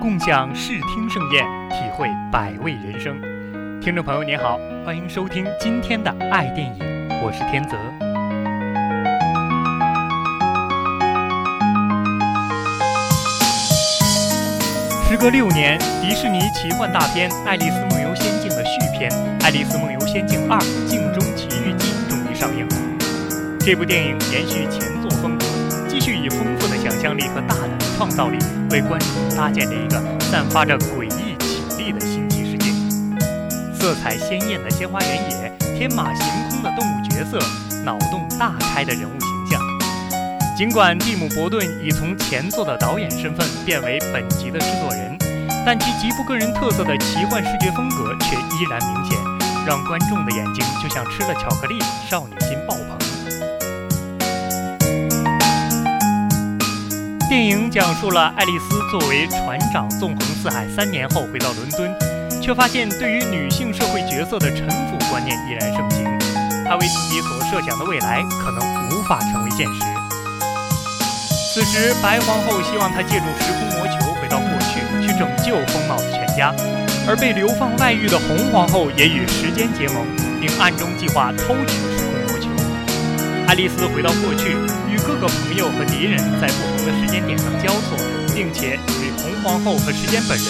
共享视听盛宴，体会百味人生。听众朋友您好，欢迎收听今天的爱电影，我是天泽。时隔六年，迪士尼奇幻大片《爱丽丝梦游仙境》的续篇《爱丽丝梦游仙境二：镜中奇遇记》终于上映。这部电影延续前作风格，继续以丰富的想象力和大胆的创造力，为观众搭建了一个散发着诡异绮丽的新奇世界。色彩鲜艳的鲜花原野，天马行空的动物角色，脑洞大开的人物形象。尽管蒂姆·伯顿已从前作的导演身份变为本集的制作人，但其极富个人特色的奇幻视觉风格却依然明显，让观众的眼睛就像吃了巧克力，少女心爆棚电影讲述了爱丽丝作为船长纵横四海三年后回到伦敦，却发现对于女性社会角色的臣服观念依然盛行，她为自己所设想的未来可能无法成为现实。此时，白皇后希望她借助时空魔球回到过去，去拯救疯帽子全家；而被流放外域的红皇后也与时间结盟，并暗中计划偷取。爱丽丝回到过去，与各个朋友和敌人在不同的时间点上交错，并且与红皇后和时间本人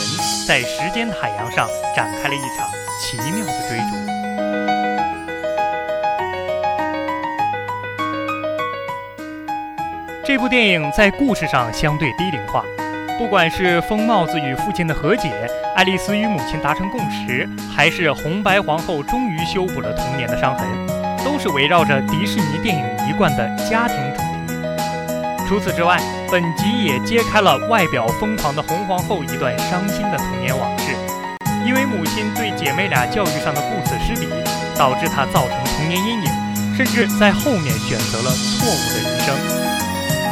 在时间的海洋上展开了一场奇妙的追逐。这部电影在故事上相对低龄化，不管是疯帽子与父亲的和解，爱丽丝与母亲达成共识，还是红白皇后终于修补了童年的伤痕，都是围绕着迪士尼电影一贯的家庭主题。除此之外，本集也揭开了外表疯狂的红皇后一段伤心的童年往事，因为母亲对姐妹俩教育上的顾此失彼，导致她造成童年阴影，甚至在后面选择了错误的人生。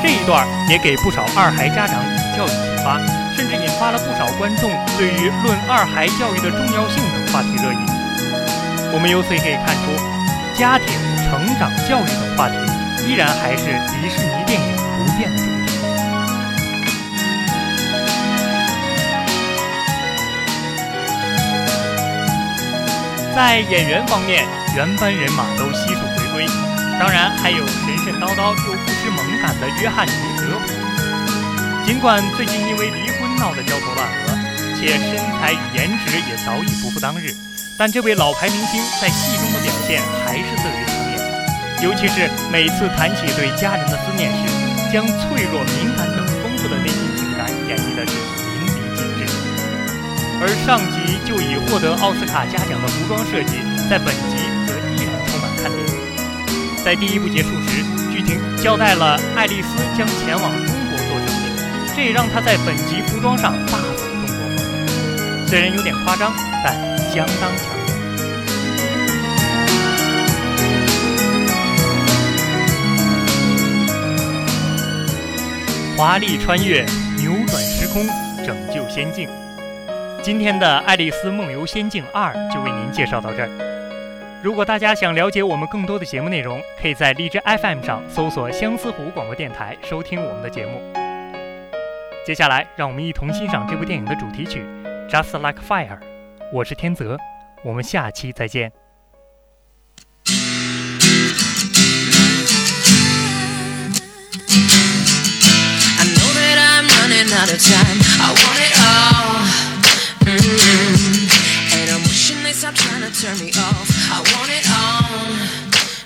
这一段也给不少二孩家长以教育启发，甚至引发了不少观众对于论二孩教育的重要性等话题热议。我们由此也可以看出，家庭、成长、教育等话题依然还是迪士尼电影不变的主题。在演员方面，原班人马都悉数回归，当然还有神神叨叨又不失萌感的约翰尼·德普。尽管最近因为离婚闹得焦头烂额，且身材与颜值也早已不复当日，但这位老牌明星在戏中的表现还。尤其是每次谈起对家人的思念时，将脆弱、敏感等丰富的内心情感演绎的是淋漓尽致。而上集就已获得奥斯卡嘉奖的服装设计，在本集则依然充满看点。在第一部结束时，剧情交代了爱丽丝将前往中国做生意，这也让她在本集服装上大走中国风。虽然有点夸张，但相当强华丽穿越，扭转时空，拯救仙境。今天的《爱丽丝梦游仙境二》就为您介绍到这儿。如果大家想了解我们更多的节目内容，可以在荔枝 FM 上搜索相思湖广播电台收听我们的节目。接下来，让我们一同欣赏这部电影的主题曲《Just Like Fire》。我是天泽，我们下期再见。Time. I want it all. mm And I'm wishing they stop trying to turn me off. I want it all.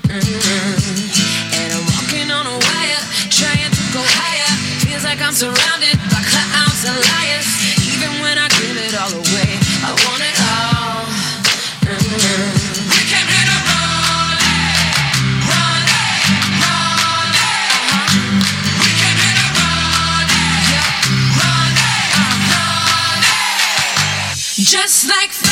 mm And I'm walking on a wire, trying to go higher. Feels like I'm surrounded by clowns and liars. Even when I give it all away, I want it Just like